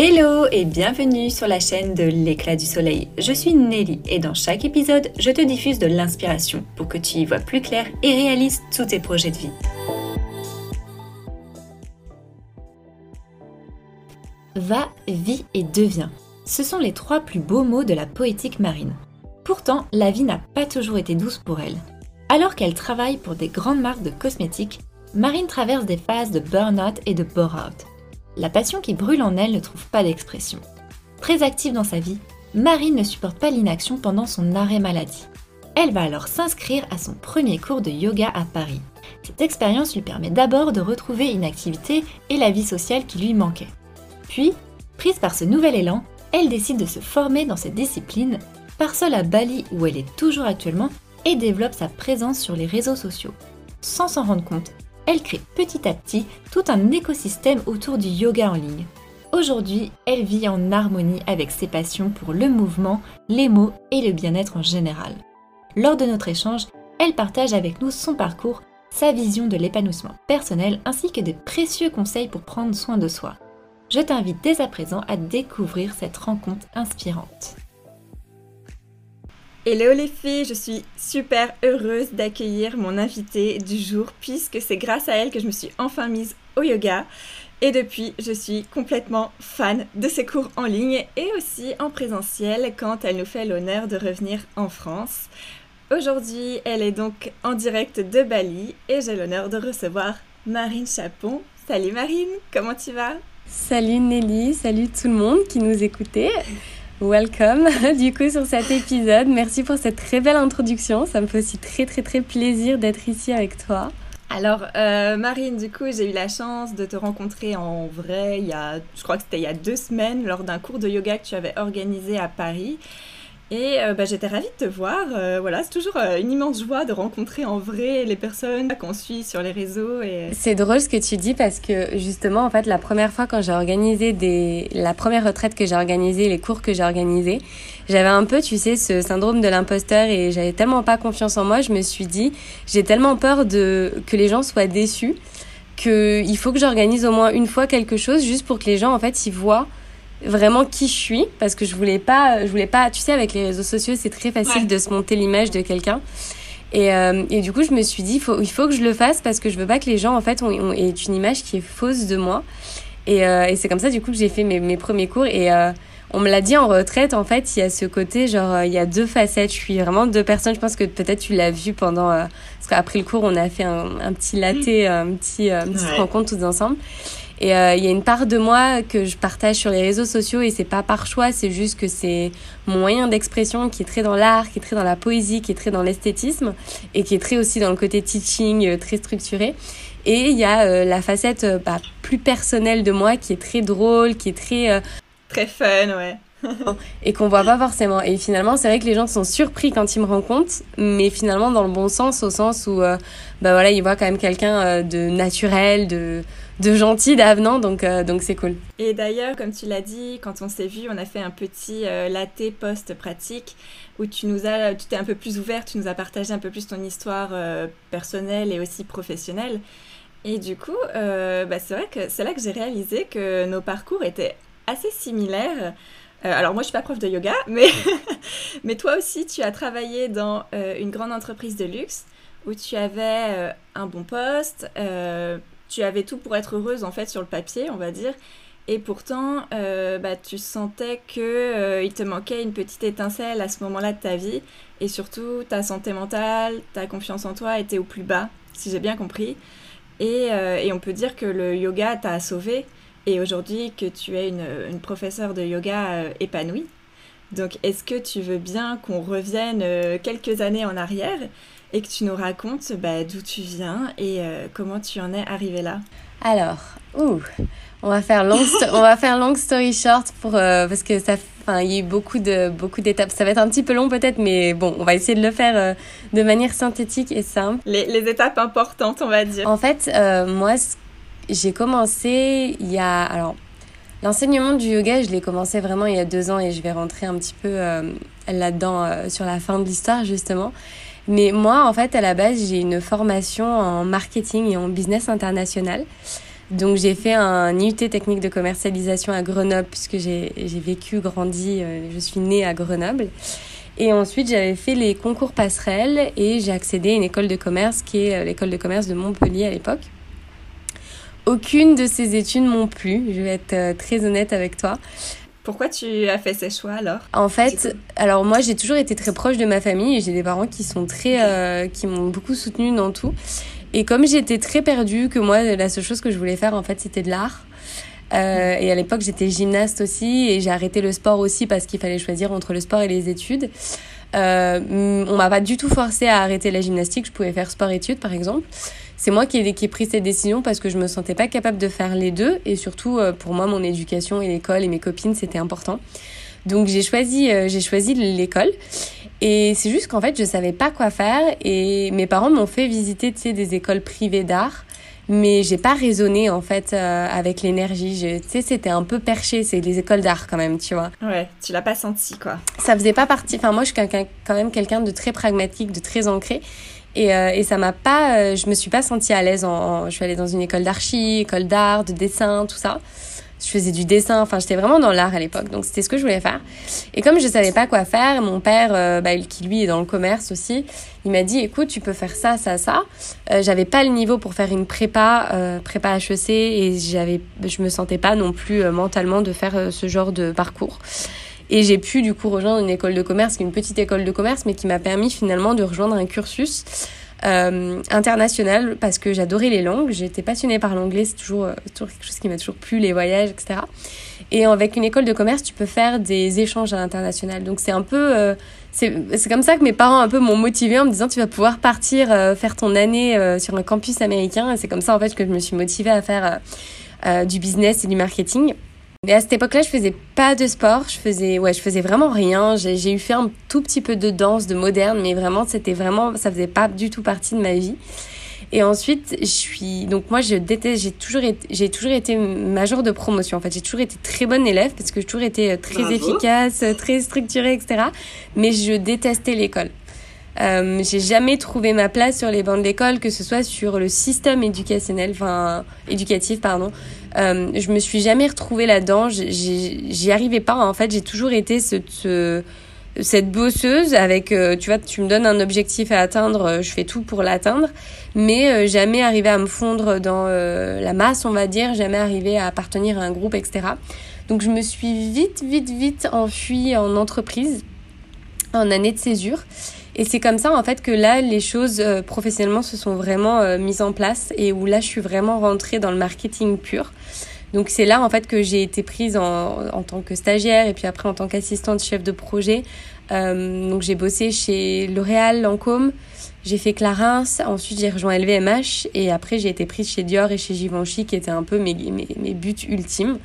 Hello et bienvenue sur la chaîne de l'éclat du soleil. Je suis Nelly et dans chaque épisode, je te diffuse de l'inspiration pour que tu y vois plus clair et réalises tous tes projets de vie. Va, vis et deviens. Ce sont les trois plus beaux mots de la poétique marine. Pourtant, la vie n'a pas toujours été douce pour elle. Alors qu'elle travaille pour des grandes marques de cosmétiques, Marine traverse des phases de burn-out et de bore-out. La passion qui brûle en elle ne trouve pas d'expression. Très active dans sa vie, Marine ne supporte pas l'inaction pendant son arrêt maladie. Elle va alors s'inscrire à son premier cours de yoga à Paris. Cette expérience lui permet d'abord de retrouver une activité et la vie sociale qui lui manquait. Puis, prise par ce nouvel élan, elle décide de se former dans cette discipline, part seule à Bali où elle est toujours actuellement et développe sa présence sur les réseaux sociaux. Sans s'en rendre compte, elle crée petit à petit tout un écosystème autour du yoga en ligne. Aujourd'hui, elle vit en harmonie avec ses passions pour le mouvement, les mots et le bien-être en général. Lors de notre échange, elle partage avec nous son parcours, sa vision de l'épanouissement personnel ainsi que des précieux conseils pour prendre soin de soi. Je t'invite dès à présent à découvrir cette rencontre inspirante. Hello les filles, je suis super heureuse d'accueillir mon invitée du jour puisque c'est grâce à elle que je me suis enfin mise au yoga. Et depuis, je suis complètement fan de ses cours en ligne et aussi en présentiel quand elle nous fait l'honneur de revenir en France. Aujourd'hui, elle est donc en direct de Bali et j'ai l'honneur de recevoir Marine Chapon. Salut Marine, comment tu vas? Salut Nelly, salut tout le monde qui nous écoutait. Welcome du coup sur cet épisode. Merci pour cette très belle introduction. Ça me fait aussi très très très plaisir d'être ici avec toi. Alors euh, Marine, du coup j'ai eu la chance de te rencontrer en vrai il y a, je crois que c'était il y a deux semaines lors d'un cours de yoga que tu avais organisé à Paris. Et euh, bah, j'étais ravie de te voir. Euh, voilà, c'est toujours euh, une immense joie de rencontrer en vrai les personnes qu'on suit sur les réseaux. Et... C'est drôle ce que tu dis parce que justement, en fait, la première fois quand j'ai organisé des, la première retraite que j'ai organisée, les cours que j'ai organisés, j'avais un peu, tu sais, ce syndrome de l'imposteur et j'avais tellement pas confiance en moi. Je me suis dit, j'ai tellement peur de que les gens soient déçus qu'il faut que j'organise au moins une fois quelque chose juste pour que les gens, en fait, ils voient vraiment qui je suis parce que je voulais pas je voulais pas tu sais avec les réseaux sociaux c'est très facile de se monter l'image de quelqu'un et, euh, et du coup je me suis dit il faut, il faut que je le fasse parce que je veux pas que les gens en fait ont, aient une image qui est fausse de moi et, euh, et c'est comme ça du coup que j'ai fait mes, mes premiers cours et euh, on me l'a dit en retraite, en fait, il y a ce côté, genre, il y a deux facettes. Je suis vraiment deux personnes. Je pense que peut-être tu l'as vu pendant, parce qu'après le cours, on a fait un, un petit latte, un petit, une petite rencontre tous ensemble. Et euh, il y a une part de moi que je partage sur les réseaux sociaux et c'est pas par choix, c'est juste que c'est mon moyen d'expression qui est très dans l'art, qui est très dans la poésie, qui est très dans l'esthétisme et qui est très aussi dans le côté teaching, euh, très structuré. Et il y a euh, la facette bah, plus personnelle de moi qui est très drôle, qui est très... Très fun, ouais. et qu'on voit pas forcément. Et finalement, c'est vrai que les gens sont surpris quand ils me rencontrent, mais finalement dans le bon sens, au sens où, bah voilà, ils voient quand même quelqu'un de naturel, de de gentil, d'avenant, donc euh, donc c'est cool. Et d'ailleurs, comme tu l'as dit, quand on s'est vu, on a fait un petit euh, latte post pratique où tu nous as, tu t'es un peu plus ouvert, tu nous as partagé un peu plus ton histoire euh, personnelle et aussi professionnelle. Et du coup, bah, c'est vrai que c'est là que j'ai réalisé que nos parcours étaient assez similaires. alors moi je suis pas prof de yoga, mais, mais toi aussi tu as travaillé dans une grande entreprise de luxe où tu avais un bon poste, tu avais tout pour être heureuse en fait sur le papier, on va dire. Et pourtant, euh, bah, tu sentais que euh, il te manquait une petite étincelle à ce moment-là de ta vie. Et surtout, ta santé mentale, ta confiance en toi était au plus bas, si j'ai bien compris. Et, euh, et, on peut dire que le yoga t'a sauvé. Et aujourd'hui, que tu es une, une professeure de yoga épanouie. Donc, est-ce que tu veux bien qu'on revienne quelques années en arrière et que tu nous racontes bah, d'où tu viens et euh, comment tu en es arrivé là. Alors, ouh, on va faire long, on va faire long story short pour euh, parce que ça, enfin, il y a eu beaucoup de beaucoup d'étapes. Ça va être un petit peu long peut-être, mais bon, on va essayer de le faire euh, de manière synthétique et simple. Les, les, étapes importantes, on va dire. En fait, moi, j'ai commencé il y a alors. L'enseignement du yoga, je l'ai commencé vraiment il y a deux ans et je vais rentrer un petit peu là-dedans sur la fin de l'histoire justement. Mais moi, en fait, à la base, j'ai une formation en marketing et en business international. Donc j'ai fait un IUT technique de commercialisation à Grenoble puisque j'ai vécu, grandi, euh, je suis née à Grenoble. Et ensuite j'avais fait les concours passerelles et j'ai accédé à une école de commerce qui est euh, l'école de commerce de Montpellier à l'époque. Aucune de ces études m'ont plu, je vais être euh, très honnête avec toi. Pourquoi tu as fait ces choix alors? En fait, alors moi j'ai toujours été très proche de ma famille et j'ai des parents qui sont très, qui m'ont beaucoup soutenue dans tout. Et comme j'étais très perdue, que moi, la seule chose que je voulais faire, en fait, c'était de l'art. Euh, et à l'époque, j'étais gymnaste aussi et j'ai arrêté le sport aussi parce qu'il fallait choisir entre le sport et les études. Euh, on m'a pas du tout forcé à arrêter la gymnastique. Je pouvais faire sport-études, par exemple. C'est moi qui ai, qui ai pris cette décision parce que je me sentais pas capable de faire les deux. Et surtout, euh, pour moi, mon éducation et l'école et mes copines, c'était important. Donc j'ai choisi, euh, j'ai choisi l'école. Et c'est juste qu'en fait, je savais pas quoi faire et mes parents m'ont fait visiter, tu sais, des écoles privées d'art. Mais j'ai pas raisonné en fait euh, avec l'énergie. Tu sais, c'était un peu perché. C'est des écoles d'art quand même, tu vois. Ouais, tu l'as pas senti quoi. Ça faisait pas partie. Enfin, moi, je suis quand même quelqu'un de très pragmatique, de très ancré. Et, euh, et ça m'a pas. Euh, je me suis pas sentie à l'aise. En, je suis allée dans une école d'archi, école d'art, de dessin, tout ça je faisais du dessin, enfin j'étais vraiment dans l'art à l'époque, donc c'était ce que je voulais faire. Et comme je savais pas quoi faire, mon père, euh, bah, qui lui est dans le commerce aussi, il m'a dit écoute tu peux faire ça, ça, ça. Euh, j'avais pas le niveau pour faire une prépa, euh, prépa HEC, et j'avais, je me sentais pas non plus euh, mentalement de faire ce genre de parcours. Et j'ai pu du coup rejoindre une école de commerce, une petite école de commerce, mais qui m'a permis finalement de rejoindre un cursus euh, international parce que j'adorais les langues. J'étais passionnée par l'anglais, c'est toujours, euh, toujours quelque chose qui m'a toujours plu, les voyages, etc. Et avec une école de commerce, tu peux faire des échanges à l'international. Donc c'est un peu, euh, c'est comme ça que mes parents un peu m'ont motivée en me disant tu vas pouvoir partir euh, faire ton année sur un campus américain. Et c'est comme ça en fait que je me suis motivée à faire du business et du marketing. Mais à cette époque-là, je faisais pas de sport, je faisais, ouais, je faisais vraiment rien. J'ai eu fait un tout petit peu de danse, de moderne, mais vraiment, c'était vraiment, ça faisait pas du tout partie de ma vie. Et ensuite, je suis, donc moi, je déteste, j'ai toujours été, j'ai toujours été major de promotion. En fait, j'ai toujours été très bonne élève parce que j'ai toujours été très efficace, très structurée, etc. Mais je détestais l'école. Euh, j'ai jamais trouvé ma place sur les bancs de l'école, que ce soit sur le système éducationnel, enfin éducatif, pardon. Euh, je me suis jamais retrouvée là-dedans. J'y arrivais pas. En fait, j'ai toujours été ce, ce, cette bosseuse avec, euh, tu vois, tu me donnes un objectif à atteindre, euh, je fais tout pour l'atteindre, mais jamais arrivé à me fondre dans la masse, on va dire, jamais arrivé à appartenir à un groupe, etc. Donc je me suis vite, vite, vite enfuie en entreprise, en année de césure. Et c'est comme ça en fait que là les choses euh, professionnellement se sont vraiment euh, mises en place et où là je suis vraiment rentrée dans le marketing pur. Donc c'est là en fait que j'ai été prise en, en, tant que stagiaire et puis après en tant qu'assistante chef de projet. Euh, donc j'ai bossé chez L'Oréal, Lancôme, j'ai fait Clarins, ensuite j'ai rejoint LVMH et après j'ai été prise chez Dior et chez Givenchy qui étaient un peu mes, mes, buts ultimes.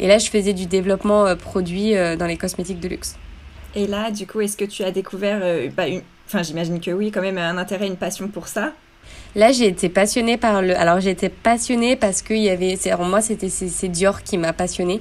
Et là je faisais du développement produit dans les cosmétiques de luxe. Et là, du coup, est-ce que tu as découvert, euh, bah, une... enfin j'imagine que oui, quand même un intérêt, une passion pour ça? Là, j'ai été passionnée par le. Alors, j'ai été passionnée parce qu'il y avait. Alors, moi, c'était c'est Dior qui m'a passionnée.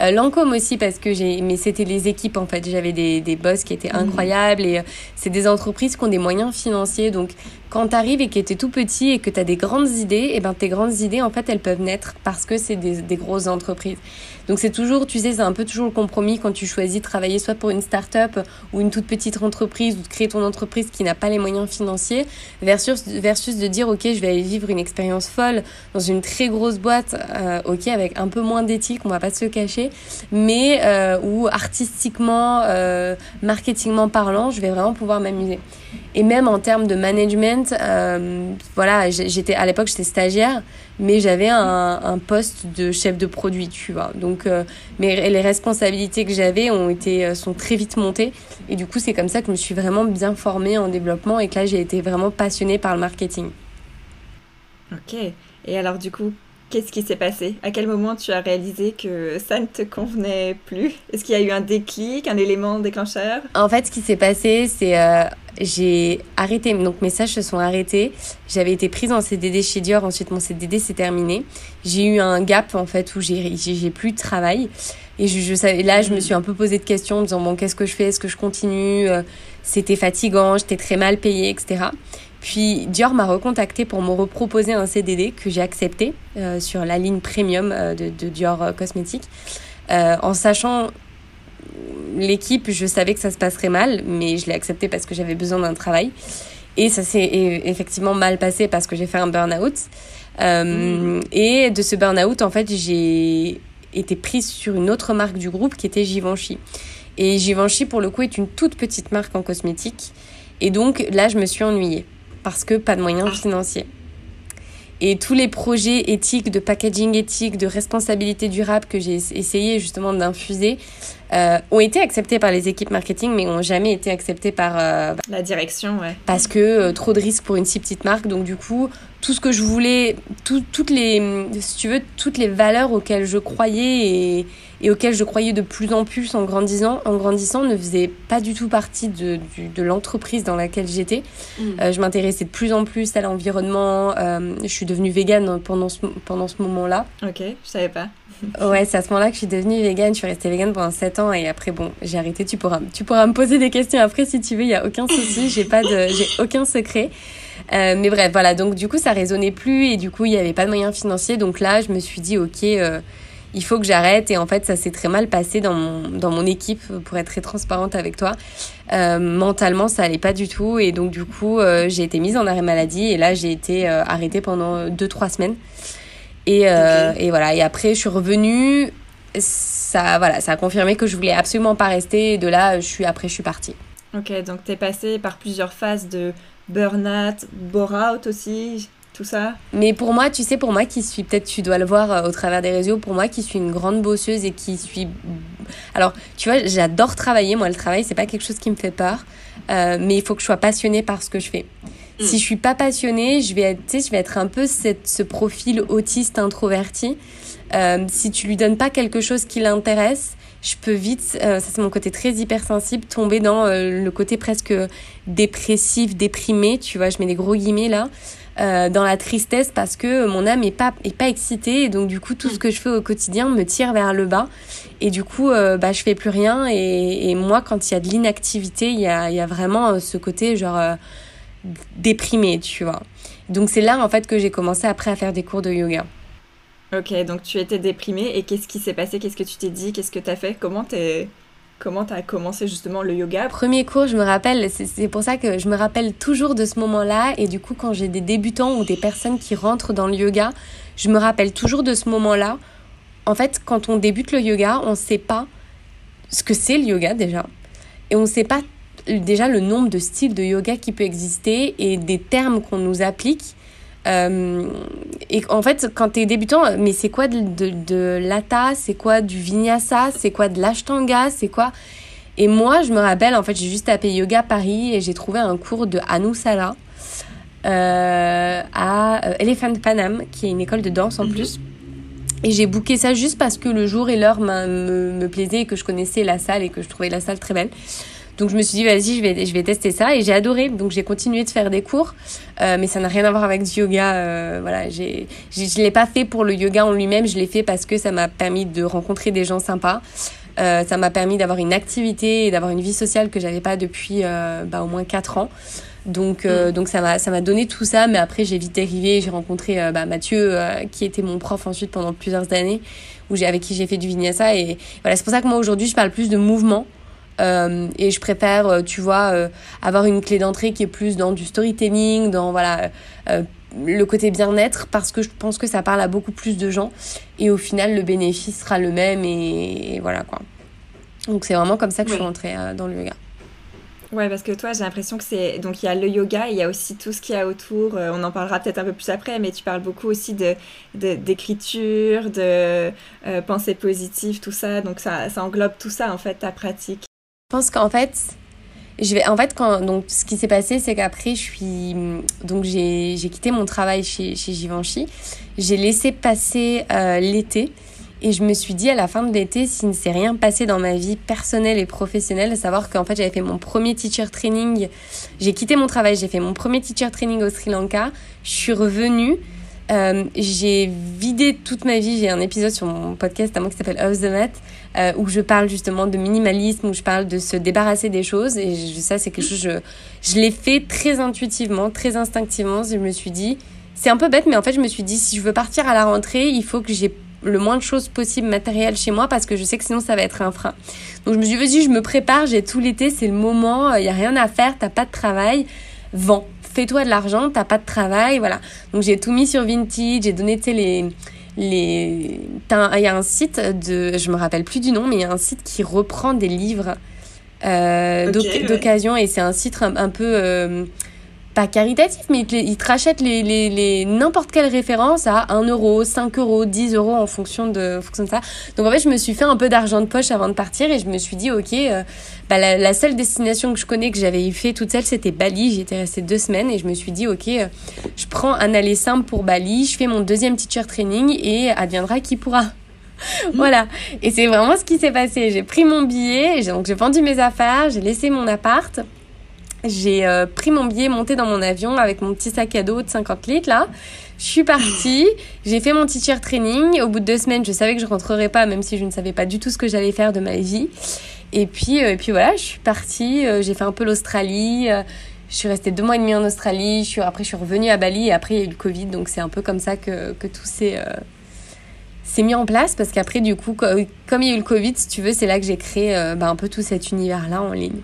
Euh, Lancôme aussi parce que j'ai. Mais c'était les équipes en fait. J'avais des, des boss qui étaient mhm. incroyables et euh, c'est des entreprises qui ont des moyens financiers. Donc, quand tu arrives et que tu tout petit et que tu as des grandes idées, et eh ben tes grandes idées, en fait, elles peuvent naître parce que c'est des, grosses entreprises. Donc c'est toujours, tu sais, c'est un peu toujours le compromis quand tu choisis de travailler soit pour une start-up ou une toute petite entreprise ou de créer ton entreprise qui n'a pas les moyens financiers versus, versus de dire, OK, je vais aller vivre une expérience folle dans une très grosse boîte, euh, OK, avec un peu moins d'éthique, on va pas se le cacher, mais euh, où artistiquement, euh, marketingment parlant, je vais vraiment pouvoir m'amuser. Et même en termes de management, euh, voilà, j'étais à l'époque j'étais stagiaire, mais j'avais un, un, poste de chef de produit, tu vois. Donc, euh, mais les responsabilités que j'avais ont été euh, sont très vite montées, et du coup c'est comme ça que je me suis vraiment bien formée en développement et que là j'ai été vraiment passionnée par le marketing. Ok. Et alors du coup, Qu'est-ce qui s'est passé? À quel moment tu as réalisé que ça ne te convenait plus? Est-ce qu'il y a eu un déclic, un élément déclencheur? En fait, ce qui s'est passé, c'est euh, j'ai arrêté, donc mes stages se sont arrêtés. J'avais été prise en CDD chez Dior, ensuite mon CDD s'est terminé. J'ai eu un gap en fait où j'ai plus de travail et je, je savais là je me suis un peu posé de questions en me disant bon qu'est-ce que je fais? Est-ce que je continue? Euh, C'était fatigant, j'étais très mal payée, etc. Puis Dior m'a recontacté pour me reproposer un CDD que j'ai accepté sur la ligne premium de, de, Dior Cosmétiques. en sachant l'équipe, je savais que ça se passerait mal, mais je l'ai accepté parce que j'avais besoin d'un travail. Et ça s'est effectivement mal passé parce que j'ai fait un burn-out. Euh, Et de ce burn-out, en fait, j'ai été prise sur une autre marque du groupe qui était Givenchy. Et Givenchy, pour le coup, est une toute petite marque en cosmétique. Et donc là, je me suis ennuyée parce que pas de moyens ah. financiers. Et tous les projets éthiques, de packaging éthique, de responsabilité durable que j'ai essayé justement d'infuser euh, ont été acceptés par les équipes marketing, mais ont jamais été acceptés par euh, la direction, ouais. Parce que euh, trop de risques pour une si petite marque. Donc du coup, tout ce que je voulais, toutes les, si tu veux, toutes les valeurs auxquelles je croyais et, et auxquelles je croyais de plus en plus en grandissant, en grandissant ne faisaient pas du tout partie de, de l'entreprise dans laquelle j'étais. Mm. Euh, je m'intéressais de plus en plus à l'environnement. Euh, je suis devenue végane pendant ce, pendant ce moment-là. Ok, je savais pas. ouais, c'est à ce moment-là que je suis devenue végane. Je suis restée végane pendant 7 ans et après, bon, j'ai arrêté. Tu pourras, tu pourras me poser des questions après si tu veux, il n'y a aucun souci. J'ai pas de, j'ai aucun secret. Euh, mais bref, voilà, donc du coup, ça résonnait plus et du coup, il n'y avait pas de moyens financiers. Donc là, je me suis dit, ok, euh, il faut que j'arrête. Et en fait, ça s'est très mal passé dans mon, dans mon équipe, pour être très transparente avec toi. Euh, mentalement, ça allait pas du tout. Et donc, du coup, j'ai été mise en arrêt maladie et là, j'ai été arrêtée pendant 2-3 semaines. Et, et voilà, et après, je suis revenue. Ça, voilà, ça a confirmé que je voulais absolument pas rester. Et de là, je suis, après, je suis partie. Ok, donc tu es passée par plusieurs phases de burn-out, bore-out aussi, tout ça Mais pour moi, tu sais, pour moi qui suis, peut-être tu dois le voir euh, au travers des réseaux, pour moi qui suis une grande bosseuse et qui suis... Alors, tu vois, j'adore travailler, moi le travail, c'est pas quelque chose qui me fait peur, euh, mais il faut que je sois passionnée par ce que je fais. Mm. Si je suis pas passionnée, je vais être, tu sais, je vais être un peu cette, ce profil autiste introverti. Euh, si tu lui donnes pas quelque chose qui l'intéresse, je peux vite, euh, ça c'est mon côté très hypersensible, tomber dans euh, le côté presque dépressif, déprimé, tu vois, je mets des gros guillemets là, euh, dans la tristesse parce que mon âme est pas, est pas excitée et donc du coup tout ce que je fais au quotidien me tire vers le bas et du coup bah, je fais plus rien et, et moi quand il y a de l'inactivité, il y a, y a vraiment ce côté genre déprimé, tu vois. Donc c'est là en fait que j'ai commencé après à faire des cours de yoga. Ok, donc tu étais déprimée et qu'est-ce qui s'est passé? Qu'est-ce que tu t'es dit? Qu'est-ce que tu as fait? Comment t'es... Comment tu as commencé justement le yoga? Premier cours, je me rappelle, c'est pour ça que je me rappelle toujours de ce moment-là. Et du coup, quand j'ai des débutants ou des personnes qui rentrent dans le yoga, je me rappelle toujours de ce moment-là. En fait, quand on débute le yoga, on ne sait pas ce que c'est le yoga déjà. Et on ne sait pas déjà le nombre de styles de yoga qui peut exister et des termes qu'on nous applique. Euh, et en fait, quand tu es débutant, mais c'est quoi de, de, de l'ata C'est quoi du vinyasa? C'est quoi de l'ashtanga? C'est quoi? Et moi, je me rappelle, en fait, j'ai juste tapé Yoga Paris et j'ai trouvé un cours de Anusala euh, à euh, Elephant Panam, qui est une école de danse en mhm. plus. Et j'ai booké ça juste parce que le jour et l'heure me, me plaisaient et que je connaissais la salle et que je trouvais la salle très belle. Donc je me suis dit, vas-y, je vais, je vais tester ça. Et j'ai adoré. Donc j'ai continué de faire des cours. Euh, mais ça n'a rien à voir avec du yoga. Euh, voilà, j'ai, je ne l'ai pas fait pour le yoga en lui-même. Je l'ai fait parce que ça m'a permis de rencontrer des gens sympas. Euh, ça m'a permis d'avoir une activité et d'avoir une vie sociale que j'avais pas depuis euh, bah, au moins 4 ans. Donc, euh, mm. donc ça m'a ça m'a donné tout ça, mais après j'ai vite dérivé. J'ai rencontré euh, bah, Mathieu, qui était mon prof ensuite pendant plusieurs années, où j'ai avec qui j'ai fait du vinyasa. Et voilà, c'est pour ça que moi aujourd'hui je parle plus de mouvement euh, et je préfère, euh, tu vois, euh, avoir une clé d'entrée qui est plus dans du storytelling, dans voilà le côté bien-être, parce que je pense que ça parle à beaucoup plus de gens. Et au final, le bénéfice sera le même et, voilà quoi. Donc c'est vraiment comme ça que je suis rentrée dans le yoga. Ouais, parce que toi, j'ai l'impression que c'est. Donc, il y a le yoga, il y a aussi tout ce qu'il y a autour. on en parlera peut-être un peu plus après, mais tu parles beaucoup aussi de, d'écriture, de, pensée positive, tout ça. Donc, ça, ça englobe tout ça, en fait, ta pratique. Pense qu'en fait, je vais, en fait, quand, donc, ce qui s'est passé, c'est qu'après, je suis, donc, j'ai, j'ai quitté mon travail chez, chez Givenchy. J'ai laissé passer euh, l'été. Et je me suis dit à la fin de l'été, s'il ne s'est rien passé dans ma vie personnelle et professionnelle, à savoir qu'en fait j'avais fait mon premier teacher training, j'ai quitté mon travail, j'ai fait mon premier teacher training au Sri Lanka, je suis revenue, Euh, j'ai vidé toute ma vie. J'ai un épisode sur mon podcast à moi qui s'appelle Off the Mat euh, où je parle justement de minimalisme, où je parle de se débarrasser des choses. Et ça, c'est quelque chose, je, je l'ai fait très intuitivement, très instinctivement. Je me suis dit, c'est un peu bête, mais en fait, je me suis dit, si je veux partir à la rentrée, il faut que j'ai le moins de choses possible matérielles chez moi parce que je sais que sinon ça va être un frein. Donc je me suis dit, vas-y, je me prépare, j'ai tout l'été, c'est le moment, il n'y a rien à faire, t'as pas de travail, vends fais-toi de l'argent, t'as pas de travail, voilà. Donc j'ai tout mis sur Vintage, j'ai donné, tu sais, les les il y a un site de je me rappelle plus du nom mais il y a un site qui reprend des livres euh, d'occasion et c'est un site un, peu euh, pas caritatif, mais ils te, rachètent les, les, les n'importe quelle référence à 1 euro, 5 euros, 10 euros en fonction de, fonction ça. Donc en fait, je me suis fait un peu d'argent de poche avant de partir et je me suis dit, ok, euh, bah, la, la, seule destination que je connais que j'avais fait toute seule, c'était Bali. J'y étais restée deux semaines et je me suis dit, ok, euh, je prends un aller simple pour Bali, je fais mon deuxième teacher training et adviendra qui pourra. voilà. Et c'est vraiment ce qui s'est passé. J'ai pris mon billet, donc j'ai vendu mes affaires, j'ai laissé mon appart j'ai euh, pris mon billet, monté dans mon avion avec mon petit sac à dos de 50 litres là. Je suis partie, j'ai fait mon teacher training. Au bout de deux semaines, je savais que je rentrerais pas, même si je ne savais pas du tout ce que j'allais faire de ma vie. Et puis, euh, et puis voilà, je suis partie. Euh, j'ai fait un peu l'Australie. je suis restée deux mois et demi en Australie. Je suis, après, je suis revenue à Bali et après, il y a eu le Covid. Donc, c'est un peu comme ça que, que tout s'est s'est mis en place parce qu'après, du coup, comme il y a eu le Covid, si tu veux, c'est là que j'ai créé bah, un peu tout cet univers-là en ligne.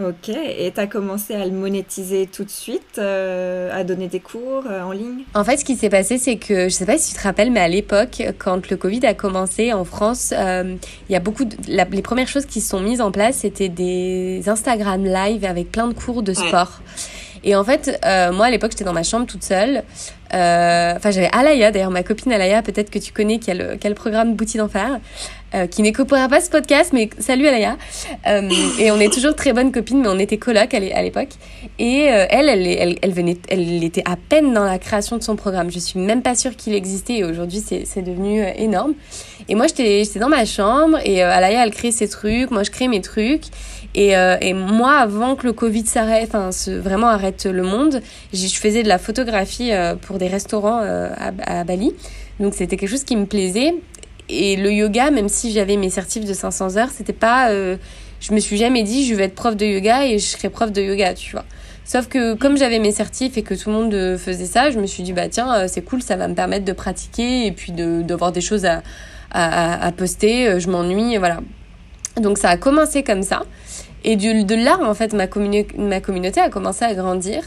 Ok, et tu as commencé à le monétiser tout de suite, euh, à donner des cours euh, en ligne? En fait, ce qui s'est passé, c'est que, je sais pas si tu te rappelles, mais à l'époque, quand le Covid a commencé en France, euh, il y a beaucoup de... les premières choses qui se sont mises en place, c'était des Instagram live avec plein de cours de sport. Et en fait, moi, à l'époque, j'étais dans ma chambre toute seule. Enfin, j'avais Alaya, d'ailleurs, ma copine Alaya, peut-être que tu connais, qui a le, qui a le programme Bouti d'enfer. Euh, qui n'écoutera pas ce podcast, mais salut Alaya. Euh, et on est toujours très bonnes copines, mais on était coloc à l'époque. Et euh, elle, elle, elle, venait, elle était à peine dans la création de son programme. Je suis même pas sûre qu'il existait et aujourd'hui c'est devenu énorme. Et moi j'étais dans ma chambre et Alaya elle crée ses trucs, moi je crée mes trucs. Et, et moi avant que le Covid s'arrête, enfin vraiment arrête le monde, je faisais de la photographie pour des restaurants à Bali. Donc c'était quelque chose qui me plaisait et le yoga, même si j'avais mes certifs de 500 heures, c'était pas. Euh, je me suis jamais dit je vais être prof de yoga et je serai prof de yoga, tu vois. Sauf que comme j'avais mes certifs et que tout le monde euh, faisait ça, je me suis dit bah tiens, euh, c'est cool, ça va me permettre de pratiquer et puis d'avoir des choses à, à, poster. Je m'ennuie, voilà. Donc ça a commencé comme ça. Et de, de là, en fait, ma, ma communauté a commencé à grandir.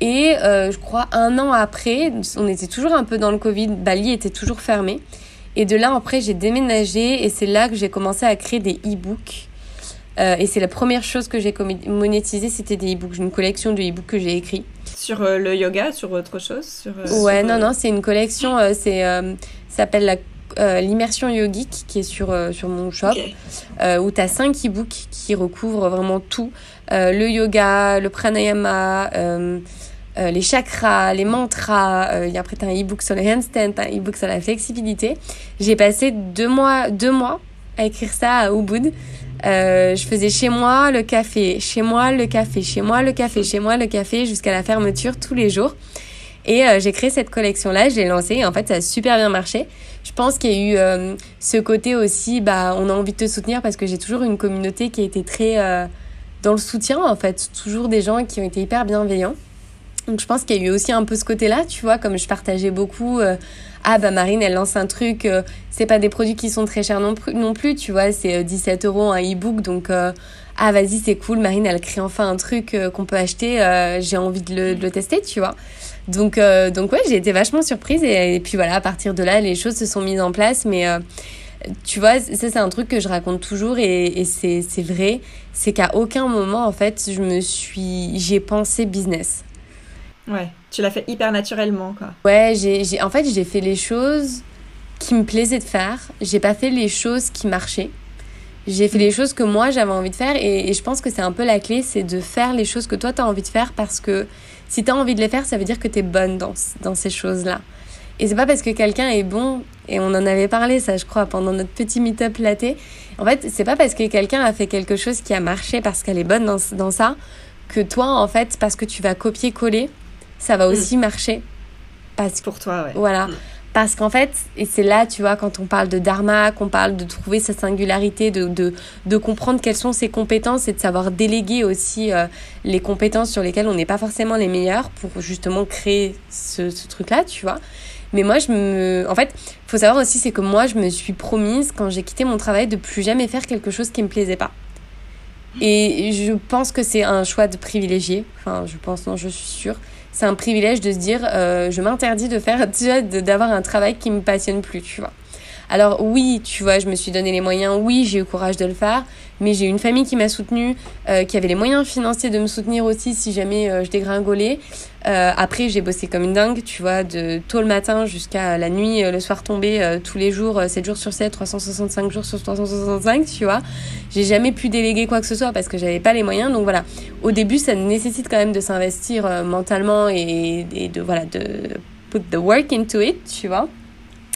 Et je crois un an après, on était toujours un peu dans le Covid, Bali était toujours fermé. Et de là, après, j'ai déménagé et c'est là que j'ai commencé à créer des e-books. Euh, et c'est la première chose que j'ai monétisé, c'était des e-books, une collection de e-books que j'ai écrit. Sur euh, le yoga, sur autre chose sur, euh, Ouais, non, non, c'est une collection, c'est s'appelle l'immersion yogique qui est sur, sur mon shop, où tu as cinq e-books qui recouvrent vraiment tout. le yoga, le pranayama, euh, les chakras, les mantras. Euh, après, tu as un e-book sur le handstand, un e-book sur la flexibilité. J'ai passé deux mois, deux mois à écrire ça à Ubud. Euh, je faisais chez moi le café, chez moi le café, chez moi le café, chez moi le café, jusqu'à la fermeture tous les jours. Et euh, j'ai créé cette collection-là, je l'ai lancée et en fait ça a super bien marché. Je pense qu'il y a eu ce côté aussi, bah, on a envie de te soutenir parce que j'ai toujours une communauté qui a été très dans le soutien en fait, toujours des gens qui ont été hyper bienveillants. Donc je pense qu'il y a eu aussi un peu ce côté-là, tu vois, comme je partageais beaucoup. Euh, ah bah Marine, elle lance un truc, euh, c'est pas des produits qui sont très chers non, non plus tu vois, c'est 17 euh, euros un e-book, donc ah vas-y c'est cool, Marine elle crée enfin un truc qu'on peut acheter, j'ai envie de le, de le, tester, tu vois. Donc, donc ouais, j'ai été vachement surprise et, puis voilà, à partir de là, les choses se sont mises en place, mais tu vois, ça c'est un truc que je raconte toujours et, et c'est vrai, c'est qu'à aucun moment en fait, je me suis, j'ai pensé business. Ouais, tu l'as fait hyper naturellement, quoi. Ouais, j'ai, en fait, j'ai fait les choses qui me plaisaient de faire. J'ai pas fait les choses qui marchaient. J'ai fait les choses que moi j'avais envie de faire et, je pense que c'est un peu la clé, c'est de faire les choses que toi tu as envie de faire parce que si tu as envie de les faire, ça veut dire que tu es bonne dans, dans ces choses-là. Et c'est pas parce que quelqu'un est bon, et on en avait parlé ça je crois pendant notre petit meet-up laté, en fait c'est pas parce que quelqu'un a fait quelque chose qui a marché parce qu'elle est bonne dans, dans ça, que toi en fait parce que tu vas copier-coller, ça va mm. aussi marcher. Parce pour toi, ouais. Voilà. Mm. Parce qu'en fait, et c'est là, tu vois, quand on parle de dharma, qu'on parle de trouver sa singularité, de, de, de, comprendre quelles sont ses compétences et de savoir déléguer aussi euh, les compétences sur lesquelles on n'est pas forcément les meilleurs pour justement créer ce, ce truc-là, tu vois. Mais moi, je me. En fait, il faut savoir aussi, c'est que moi, je me suis promise, quand j'ai quitté mon travail, de plus jamais faire quelque chose qui me plaisait pas. Et je pense que c'est un choix de privilégié. Enfin, je pense, non, je suis sûre. C'est un privilège de se dire, euh, je m'interdis de faire, d'avoir un travail qui me passionne plus, tu vois. Alors oui, tu vois, je me suis donné les moyens, oui, j'ai eu courage de le faire, mais j'ai une famille qui m'a soutenue, euh, qui avait les moyens financiers de me soutenir aussi si jamais euh, je dégringolais. Euh, après, j'ai bossé comme une dingue, tu vois, de tôt le matin jusqu'à la nuit, le soir tombé, tous les jours, 7 jours sur 7, 365 jours sur 365, tu vois. J'ai jamais pu déléguer quoi que ce soit parce que j'avais pas les moyens. Donc voilà, au début, ça nécessite quand même de s'investir mentalement et, et de, voilà, de put the work into it, tu vois.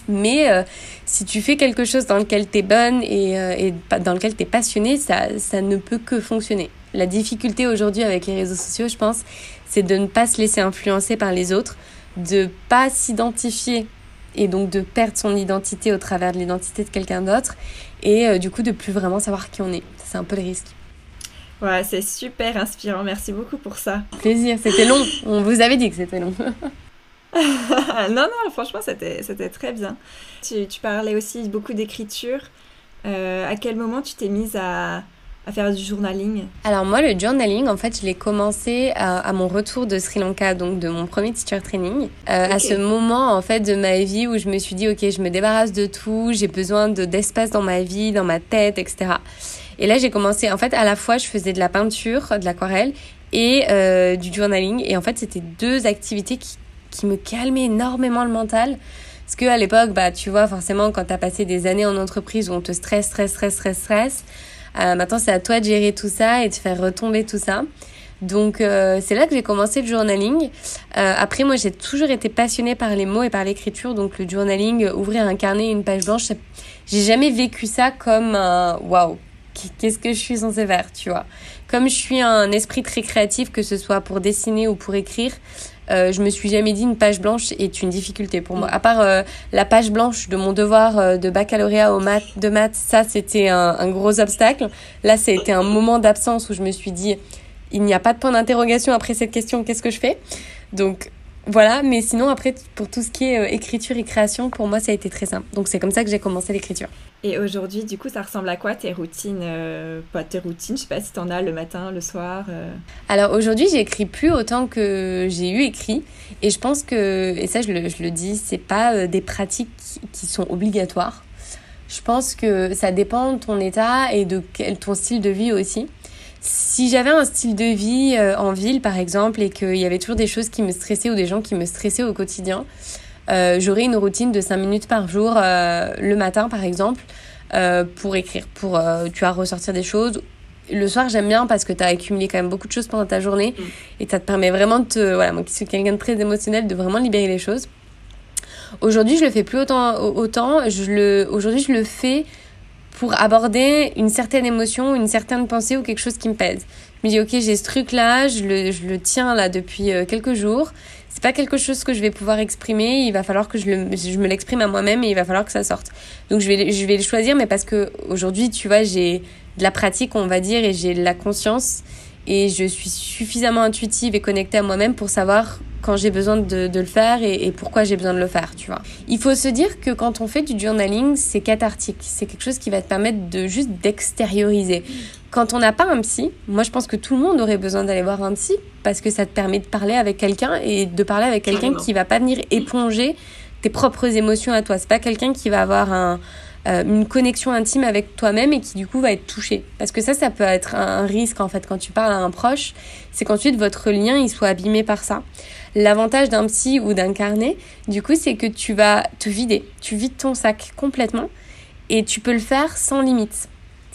Mais euh, si tu fais quelque chose dans lequel tu es bonne et, euh, et, dans lequel tu es passionnée, ça, ça ne peut que fonctionner. La difficulté aujourd'hui avec les réseaux sociaux, je pense, c'est de ne pas se laisser influencer par les autres, de pas s'identifier et donc de perdre son identité au travers de l'identité de quelqu'un d'autre et euh, du coup de plus vraiment savoir qui on est. C'est un peu le risque. Ouais, c'est super inspirant. Merci beaucoup pour ça. Plaisir, c'était long. On vous avait dit que c'était long. non, non, franchement, c'était très bien. Tu, tu, parlais aussi beaucoup d'écriture. Euh, à quel moment tu t'es mise à, à, faire du journaling? Alors moi, le journaling, en fait, je l'ai commencé à, mon retour de Sri Lanka, donc de mon premier teacher training. Euh, à ce moment, en fait, de ma vie où je me suis dit, ok, je me débarrasse de tout, j'ai besoin d'espace dans ma vie, dans ma tête, etc. Et là, j'ai commencé, en fait, à la fois, je faisais de la peinture, de l'aquarelle et euh, du journaling. Et en fait, c'était deux activités qui qui me calmait énormément le mental. Parce que à l'époque, bah, tu vois, forcément, quand tu as passé des années en entreprise où on te stresse, stresse, stresse, stresse, stresse, euh, maintenant c'est à toi de gérer tout ça et de faire retomber tout ça. Donc euh, c'est là que j'ai commencé le journaling. Euh, après moi j'ai toujours été passionnée par les mots et par l'écriture, donc le journaling, ouvrir un carnet, une page blanche, j'ai jamais vécu ça comme un waouh, qu'est-ce que je suis censée faire, tu vois. Comme je suis un esprit très créatif, que ce soit pour dessiner ou pour écrire, euh, je me suis jamais dit une page blanche est une difficulté pour moi. À part euh, la page blanche de mon devoir euh, de baccalauréat au maths, de maths, ça c'était un, un, gros obstacle. Là, été un moment d'absence où je me suis dit il n'y a pas de point d'interrogation après cette question, qu'est-ce que je fais? Donc voilà, mais sinon après pour tout ce qui est euh, écriture et création, pour moi ça a été très simple. Donc c'est comme ça que j'ai commencé l'écriture. Et aujourd'hui, du coup, ça ressemble à quoi tes routines euh, Pas tes routines, je sais pas si t'en as le matin, le soir. Euh. Alors aujourd'hui, j'écris plus autant que j'ai eu écrit, et je pense que et ça je le, je le dis, c'est pas des pratiques qui sont obligatoires. Je pense que ça dépend de ton état et de ton style de vie aussi. Si j'avais un style de vie euh, en ville, par exemple, et qu'il y avait toujours des choses qui me stressaient ou des gens qui me stressaient au quotidien, euh, j'aurais une routine de 5 minutes par jour euh, le matin, par exemple, pour écrire, pour tu as ressortir des choses. Le soir, j'aime bien parce que tu as accumulé quand même beaucoup de choses pendant ta journée mm. et ça te permet vraiment de te. Voilà, moi qui suis quelqu'un de très émotionnel, de vraiment libérer les choses. Aujourd'hui, je le fais plus autant. autant je le, aujourd'hui, je le fais pour aborder une certaine émotion, une certaine pensée ou quelque chose qui me pèse. Je me dis, ok, j'ai ce truc-là, je le, je le tiens là depuis euh, quelques jours. C'est pas quelque chose que je vais pouvoir exprimer. Il va falloir que je, le, je me l'exprime à moi-même et il va falloir que ça sorte. Donc je vais, je vais le choisir, mais parce que aujourd'hui, tu vois, j'ai de la pratique, on va dire, et j'ai la conscience et je suis suffisamment intuitive et connectée à moi-même pour savoir quand j'ai besoin de, de, le faire et, et pourquoi j'ai besoin de le faire, tu vois. Il faut se dire que quand on fait du journaling, c'est cathartique. C'est quelque chose qui va te permettre de juste d'extérioriser. Quand on n'a pas un psy, moi je pense que tout le monde aurait besoin d'aller voir un psy parce que ça te permet de parler avec quelqu'un et de parler avec quelqu'un qui va pas venir éponger tes propres émotions à toi. C'est pas quelqu'un qui va avoir un, euh, une connexion intime avec toi-même et qui du coup va être touché. Parce que ça, ça peut être un risque en fait quand tu parles à un proche, c'est qu'ensuite votre lien il soit abîmé par ça. L'avantage d'un psy ou d'un carnet, du coup, c'est que tu vas te vider, tu vides ton sac complètement et tu peux le faire sans limite.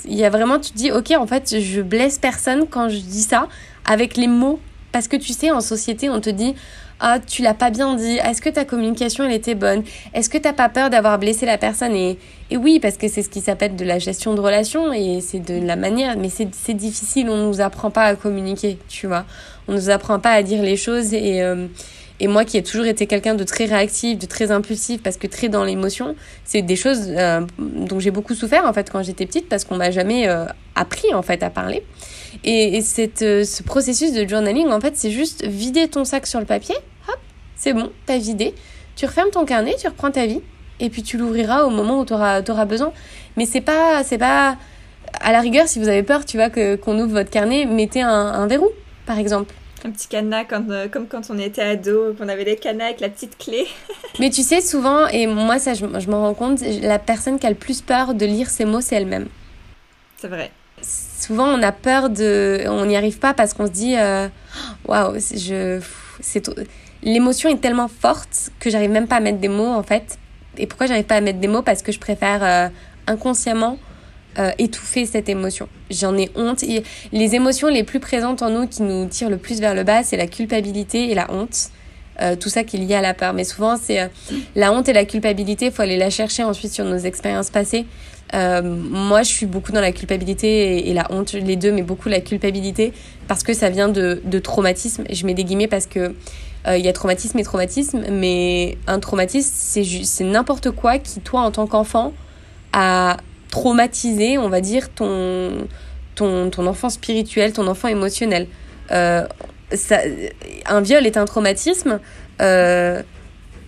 Il y a vraiment, tu te dis, ok, en fait, je blesse personne quand je dis ça avec les mots. Parce que tu sais, en société, on te dit, ah tu l'as pas bien dit, est-ce que ta communication elle était bonne, est-ce que t'as pas peur d'avoir blessé la personne? Et, et oui parce que c'est ce qui s'appelle de la gestion de relation et c'est de la manière, mais c'est difficile, on nous apprend pas à communiquer, tu vois, on nous apprend pas à dire les choses et, euh, Et moi qui ai toujours été quelqu'un de très réactif, de très impulsif, parce que très dans l'émotion, c'est des choses euh, dont j'ai beaucoup souffert en fait quand j'étais petite, parce qu'on m'a jamais euh, appris en fait à parler. Et, cette, ce processus de journaling, en fait, c'est juste vider ton sac sur le papier, hop, c'est bon, t'as vidé. Tu refermes ton carnet, tu reprends ta vie, et puis tu l'ouvriras au moment où tu auras, besoin. Mais c'est pas, c'est pas, à la rigueur, si vous avez peur, tu vois, que, qu'on ouvre votre carnet, mettez un verrou, par exemple. Un petit cadenas euh, comme quand on était ado, qu'on avait les cadenas avec la petite clé. Mais tu sais, souvent, et moi, ça, je, je m'en rends compte, la personne qui a le plus peur de lire ces mots, c'est elle-même. C'est vrai. Souvent, on a peur de. On n'y arrive pas parce qu'on se dit euh, waouh, wow, je. C'est L'émotion est tellement forte que j'arrive même pas à mettre des mots, en fait. Et pourquoi j'arrive pas à mettre des mots? Parce que je préfère euh, inconsciemment euh, étouffer cette émotion. J'en ai honte. les émotions les plus présentes en nous qui nous tirent le plus vers le bas, c'est la culpabilité et la honte. Euh, tout ça qui est lié à la peur. Mais souvent, c'est euh, la honte et la culpabilité, il faut aller la chercher ensuite sur nos expériences passées. moi, je suis beaucoup dans la culpabilité et, la honte, les deux, mais beaucoup la culpabilité parce que ça vient de, de traumatisme. Je mets des guillemets parce que il y a traumatisme et traumatisme, mais un traumatisme, c'est n'importe quoi qui, toi, en tant qu'enfant, a traumatiser, on va dire, ton, ton, ton enfant spirituel, ton enfant émotionnel. Euh, ça, un viol est un traumatisme. Euh,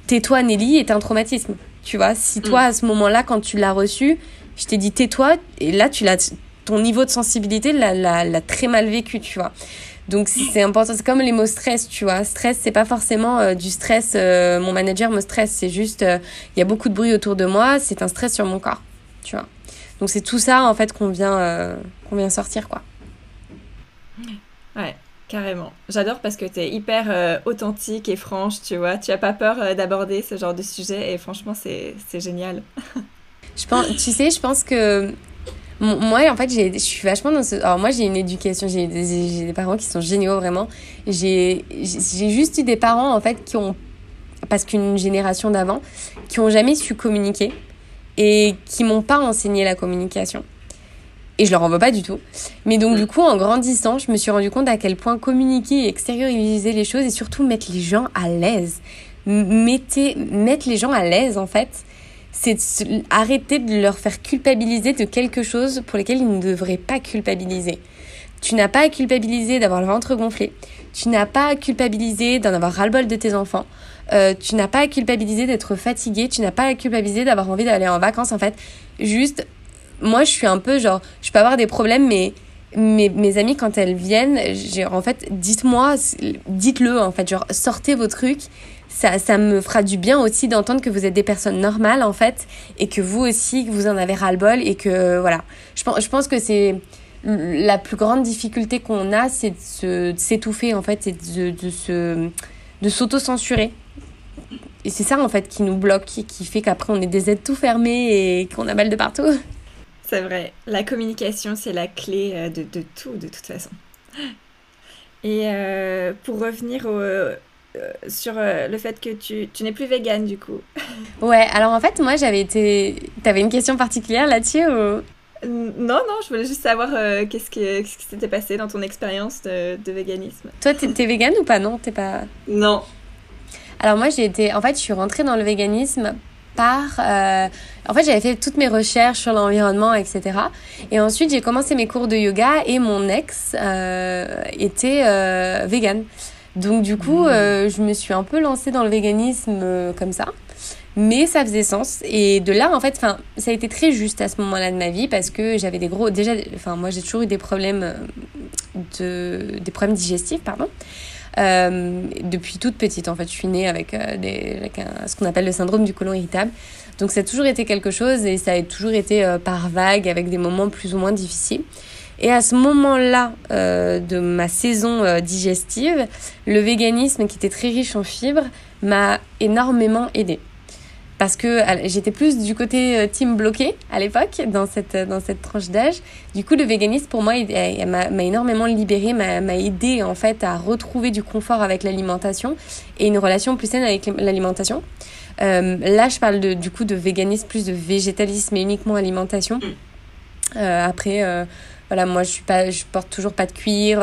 tais-toi, Nelly, est un traumatisme. Tu vois, si toi, mm. à ce moment-là, quand tu l'as reçu, je t'ai dit tais-toi, et là, tu l'as, ton niveau de sensibilité l'a très mal vécu, tu vois. Donc c'est important, c'est comme les mots stress, tu vois. Stress, c'est pas forcément euh, du stress. mon manager me stresse, c'est juste, il y a beaucoup de bruit autour de moi, c'est un stress sur mon corps, tu vois. Donc c'est tout ça en fait qu'on vient, euh, qu'on vient sortir quoi. Ouais, carrément. J'adore parce que tu es hyper euh, authentique et franche, tu vois. Tu as pas peur euh, d'aborder ce genre de sujet et franchement c'est génial. je pense, tu sais, je pense que moi en fait je suis vachement dans ce alors moi j'ai une éducation j'ai des, des, parents qui sont géniaux vraiment j'ai juste eu des parents en fait qui ont parce qu'une génération d'avant qui ont jamais su communiquer et qui m'ont pas enseigné la communication. Et je leur en veux pas du tout. Mais donc, du coup, en grandissant, je me suis rendu compte à quel point communiquer et extérioriser les choses et surtout mettre les gens à l'aise. Mettez, mettre les gens à l'aise, en fait, c'est arrêter de leur faire culpabiliser de quelque chose pour lesquels ils ne devraient pas culpabiliser. Tu n'as pas à culpabiliser d'avoir le ventre gonflé. Tu n'as pas à culpabiliser d'en avoir ras-le-bol de tes enfants. Euh, tu n'as pas à culpabiliser d'être fatigué, tu n'as pas à culpabiliser d'avoir envie d'aller en vacances en fait. Juste, moi je suis un peu genre, je peux avoir des problèmes, mais mes, mes amies quand elles viennent, en fait, dites-moi, dites-le en fait, genre sortez vos trucs. Ça, ça me fera du bien aussi d'entendre que vous êtes des personnes normales en fait et que vous aussi vous en avez ras le bol et que voilà. Je pense, je pense que c'est la plus grande difficulté qu'on a, c'est de s'étouffer en fait, c'est de, de s'auto-censurer et c'est ça en fait qui nous bloque, qui fait qu'après on est des aides tout fermées et qu'on a mal de partout. C'est vrai, la communication c'est la clé euh, de, de, tout de toute façon. Et euh, pour revenir au, euh, sur le fait que tu, tu n'es plus végane du coup. Ouais, alors en fait moi j'avais été... T'avais une question particulière là-dessus ou... Non, non, je voulais juste savoir qu'est-ce qui s'était passé dans ton expérience de, de véganisme. Toi, t'es es végane ou pas? Non, t'es pas. Non, alors moi, j'ai été, en fait, je suis rentrée dans le véganisme par... Euh, en fait, j'avais fait toutes mes recherches sur l'environnement, etc. Et ensuite, j'ai commencé mes cours de yoga et mon ex euh, était euh, vegan. Donc du coup, mmh. euh, je me suis un peu lancée dans le véganisme euh, comme ça. Mais ça faisait sens. Et de là, en fait, ça a été très juste à ce moment-là de ma vie parce que j'avais des gros... Déjà, enfin, moi, j'ai toujours eu des problèmes, de, des problèmes digestifs, pardon. Euh, depuis toute petite. En fait, je suis née avec, euh, ce qu'on appelle le syndrome du côlon irritable. Donc ça a toujours été quelque chose et ça a toujours été euh, par vague avec des moments plus ou moins difficiles. Et à ce moment-là de ma saison digestive, le véganisme qui était très riche en fibres m'a énormément aidée parce que j'étais plus du côté euh, team bloqué à l'époque dans cette euh, dans cette tranche d'âge. Du coup, le véganisme pour moi m'a énormément libéré, m'a aidé en fait à retrouver du confort avec l'alimentation et une relation plus saine avec l'alimentation. Euh, là, je parle de, du coup de véganisme plus de végétalisme et uniquement alimentation. Euh, après, euh, voilà, moi je suis pas, je porte toujours pas de cuir,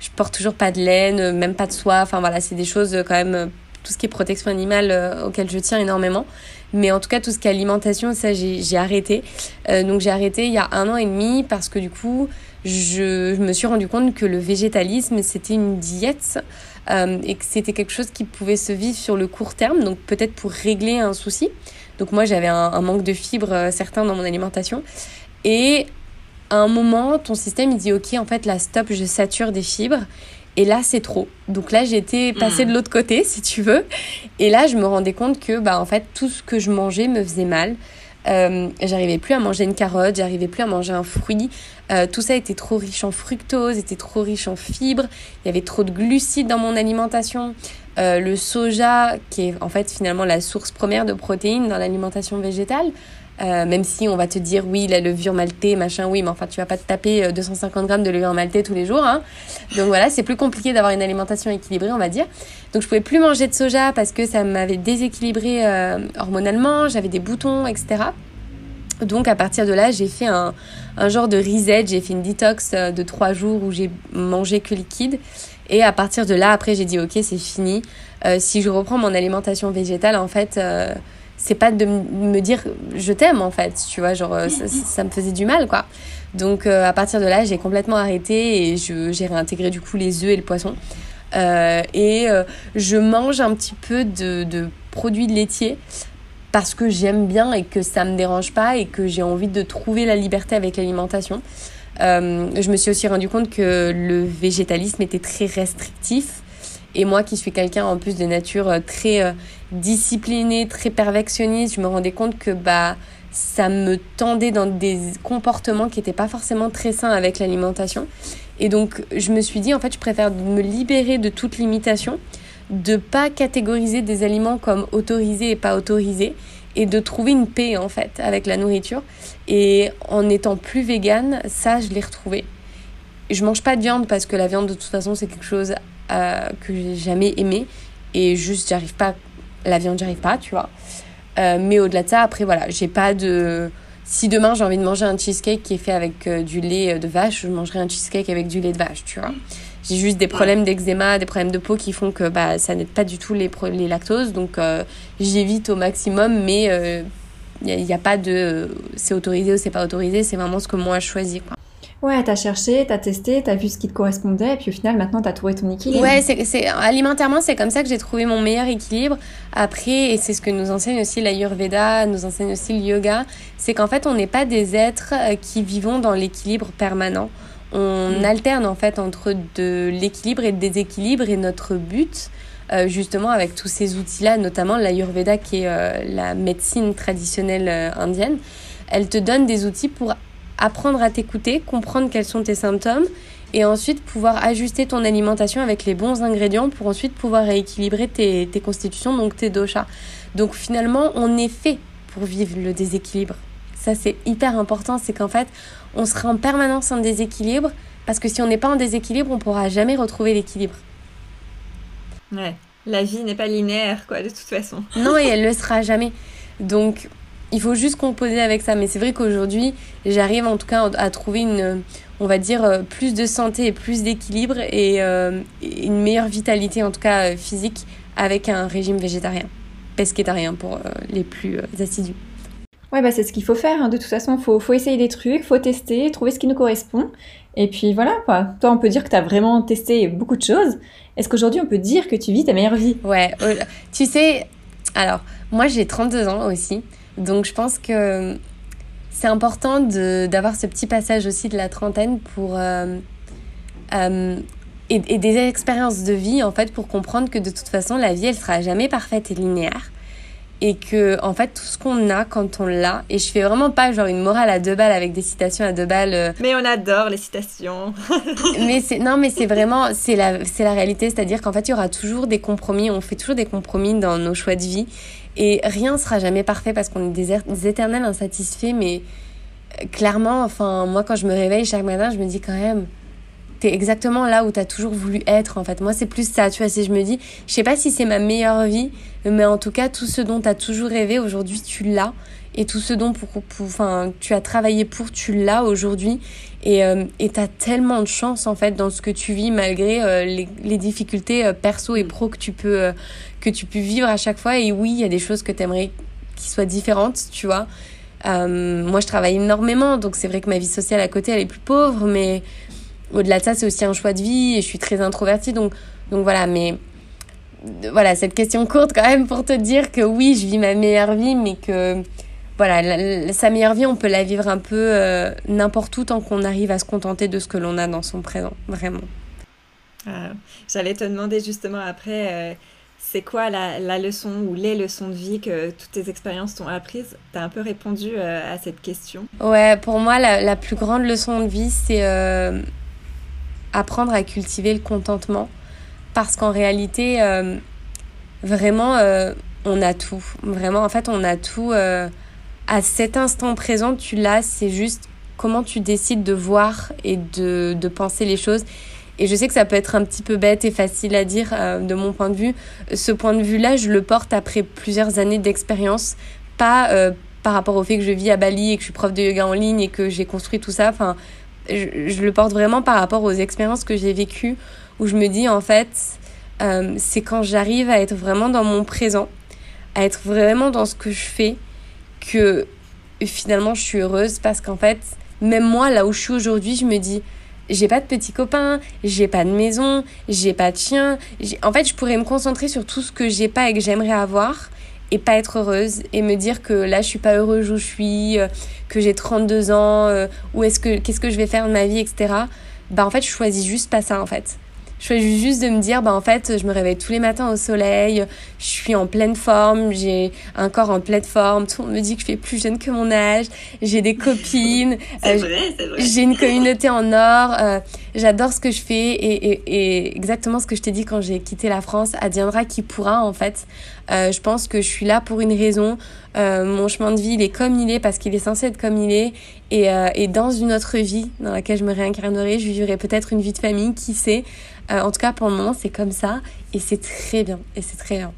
je porte toujours pas de laine, même pas de soie. Enfin voilà, c'est des choses quand même tout ce qui est protection animale euh, auquel je tiens énormément. Mais en tout cas, tout ce qui est alimentation, ça, j'ai arrêté. Euh, donc, j'ai arrêté il y a un an et demi parce que du coup, je, je me suis rendu compte que le végétalisme, c'était une diète euh, et que c'était quelque chose qui pouvait se vivre sur le court terme, donc peut-être pour régler un souci. Donc, moi, j'avais un, manque de fibres certain dans mon alimentation. Et à un moment, ton système, il dit, OK, en fait, là, stop, je sature des fibres. Et là, c'est trop. Donc là, j'étais passée de hmm. l'autre côté, si tu veux. Et là, je me rendais compte que, bah, en fait, tout ce que je mangeais me faisait mal. Euh, j'arrivais plus à manger une carotte, j'arrivais plus à manger un fruit. Euh, tout ça était trop riche en fructose, était trop riche en fibres. Il y avait trop de glucides dans mon alimentation. Euh, le soja, qui est en fait finalement la source première de protéines dans l'alimentation végétale, euh, même si on va te dire oui la levure maltée machin oui mais enfin tu vas pas te taper 250 euh, grammes de levure maltée tous les jours hein. donc voilà c'est plus compliqué d'avoir une alimentation équilibrée on va dire. Donc je pouvais plus manger de soja parce que ça m'avait déséquilibré euh, hormonalement j'avais des boutons etc donc à partir de là j'ai fait un, genre de reset j'ai fait une détox de trois jours où j'ai mangé que liquide. Et à partir de là après j'ai dit ok c'est fini. Si je reprends mon alimentation végétale en fait c'est pas de me dire je t'aime en fait, tu vois, genre euh, ça, me faisait du mal quoi. Donc euh, à partir de là, j'ai complètement arrêté et j'ai réintégré du coup les œufs et le poisson. Euh, et je mange un petit peu de, de produits laitiers parce que j'aime bien et que ça me dérange pas et que j'ai envie de trouver la liberté avec l'alimentation. je me suis aussi rendu compte que le végétalisme était très restrictif et moi qui suis quelqu'un en plus de nature euh, très euh, disciplinée, très perfectionniste, je me rendais compte que bah ça me tendait dans des comportements qui n'étaient pas forcément très sains avec l'alimentation. Et donc je me suis dit en fait je préfère me libérer de toute limitation, de pas catégoriser des aliments comme autorisés et pas autorisés et de trouver une paix en fait avec la nourriture. Et en étant plus végane, ça je l'ai retrouvé. Je mange pas de viande parce que la viande de toute façon c'est quelque chose euh, que j'ai jamais aimé. Et juste j'arrive pas la viande j'arrive pas tu vois. Euh, mais au-delà de ça après voilà j'ai pas de si demain j'ai envie de manger un cheesecake qui est fait avec euh, du lait de vache je mangerai un cheesecake avec du lait de vache tu vois. J'ai juste des problèmes d'eczéma des problèmes de peau qui font que bah ça n'aide pas du tout les les lactoses. Donc j'évite au maximum mais il n'y a, a, pas de c'est autorisé ou c'est pas autorisé c'est vraiment ce que moi je choisis quoi Ouais, t'as cherché, t'as testé, t'as vu ce qui te correspondait, et puis au final, maintenant, t'as trouvé ton équilibre. Ouais, c'est, alimentairement, c'est comme ça que j'ai trouvé mon meilleur équilibre. Après, et c'est ce que nous enseigne aussi l'Ayurveda, nous enseigne aussi le yoga, c'est qu'en fait, on n'est pas des êtres euh, qui vivons dans l'équilibre permanent. On mm. alterne en fait entre de l'équilibre et le déséquilibre, et notre but, euh, justement, avec tous ces outils-là, notamment l'Ayurveda, qui est euh, la médecine traditionnelle indienne, elle te donne des outils pour apprendre à t'écouter, comprendre quels sont tes symptômes et ensuite pouvoir ajuster ton alimentation avec les bons ingrédients pour ensuite pouvoir rééquilibrer tes, tes constitutions, donc tes doshas. Donc finalement, on est fait pour vivre le déséquilibre. Ça, c'est hyper important, c'est qu'en fait, on sera en permanence en déséquilibre parce que si on n'est pas en déséquilibre, on pourra jamais retrouver l'équilibre. Ouais, la vie n'est pas linéaire, quoi, de toute façon. Non, et elle le sera jamais. Donc, il faut juste composer avec ça. Mais c'est vrai qu'aujourd'hui, j'arrive en tout cas à trouver une, on va dire, euh, plus de santé et plus d'équilibre et euh, une meilleure vitalité, en tout cas euh, physique, avec un régime végétarien, pesquétarien pour les plus assidus. Ouais, bah c'est ce qu'il faut faire. Hein. De toute façon, il faut, faut, essayer des trucs, faut tester, trouver ce qui nous correspond. Et puis voilà, quoi. Toi, on peut dire que tu as vraiment testé beaucoup de choses. Est-ce qu'aujourd'hui, on peut dire que tu vis ta meilleure vie? Ouais, tu sais, alors, moi j'ai 32 ans aussi. Donc je pense que c'est important d'avoir ce petit passage aussi de la trentaine pour... Euh, euh, et, et, des expériences de vie en fait pour comprendre que de toute façon la vie elle sera jamais parfaite et linéaire. Et que en fait tout ce qu'on a quand on l'a et je fais vraiment pas genre une morale à deux balles avec des citations à deux balles euh, mais on adore les citations. Mais c'est non mais c'est vraiment c'est la c'est la réalité. C'est-à-dire qu'en fait il y aura toujours des compromis. On fait toujours des compromis dans nos choix de vie et rien sera jamais parfait parce qu'on est des, des éternels insatisfaits mais euh, clairement enfin moi quand je me réveille chaque matin je me dis quand même t'es exactement là où t'as toujours voulu être en fait. Moi c'est plus ça, tu vois, si je me dis, je sais pas si c'est ma meilleure vie, mais en tout cas tout ce dont t'as toujours rêvé aujourd'hui tu l'as et tout ce dont pour, enfin, tu as travaillé pour tu l'as aujourd'hui Et tu as tellement de chance, en fait, dans ce que tu vis, malgré les, les, difficultés perso et pro que tu, peux, que tu peux vivre à chaque fois. Et oui, il y a des choses que tu aimerais qui soient différentes, tu vois. moi, je travaille énormément, donc c'est vrai que ma vie sociale à côté, elle est plus pauvre, mais au-delà de ça, c'est aussi un choix de vie et je suis très introvertie. Donc, donc voilà, mais voilà, cette question courte quand même pour te dire que oui, je vis ma meilleure vie, mais que voilà, sa meilleure vie, on peut la vivre un peu euh, n'importe où tant qu'on arrive à se contenter de ce que l'on a dans son présent, vraiment. Ah, j'allais te demander justement après, euh, c'est quoi la, la, leçon ou les leçons de vie que toutes tes expériences t'ont apprises? Tu as un peu répondu euh, à cette question. Ouais, pour moi, la, la plus grande leçon de vie, c'est apprendre à cultiver le contentement parce qu'en réalité, vraiment, on a tout. Vraiment, en fait, on a tout. Euh, à cet instant présent, tu l'as, c'est juste comment tu décides de voir et de, de, penser les choses. Et je sais que ça peut être un petit peu bête et facile à dire de mon point de vue. Ce point de vue-là, je le porte après plusieurs années d'expérience, pas par rapport au fait que je vis à Bali et que je suis prof de yoga en ligne et que j'ai construit tout ça. Enfin, je, le porte vraiment par rapport aux expériences que j'ai vécues où je me dis en fait, euh, c'est quand j'arrive à être vraiment dans mon présent, à être vraiment dans ce que je fais, que finalement je suis heureuse parce qu'en fait, même moi, là où je suis aujourd'hui, je me dis, j'ai pas de petits copains, j'ai pas de maison, j'ai pas de chien. En fait, je pourrais me concentrer sur tout ce que j'ai pas et que j'aimerais avoir et pas être heureuse et me dire que là je suis pas heureuse où je suis, euh, que j'ai 32 ans, euh, ou est-ce que qu'est-ce que je vais faire de ma vie, etc. Bah en fait je choisis juste pas ça en fait. Je choisis juste de me dire, bah en fait, je me réveille tous les matins au soleil, je suis en pleine forme, j'ai un corps en pleine forme, tout le monde me dit que je fais plus jeune que mon âge, j'ai des copines, euh, j'ai une communauté en or, euh, j'adore ce que je fais et, et, et, exactement ce que je t'ai dit quand j'ai quitté la France, adviendra qui pourra en fait. Euh, je pense que je suis là pour une raison. Euh, mon chemin de vie, il est comme il est parce qu'il est censé être comme il est. Et, euh, et dans une autre vie dans laquelle je me réincarnerai, je vivrai peut-être une vie de famille, qui sait. Euh, en tout cas, pour le moment, c'est comme ça. Et c'est très bien. Et c'est très bien.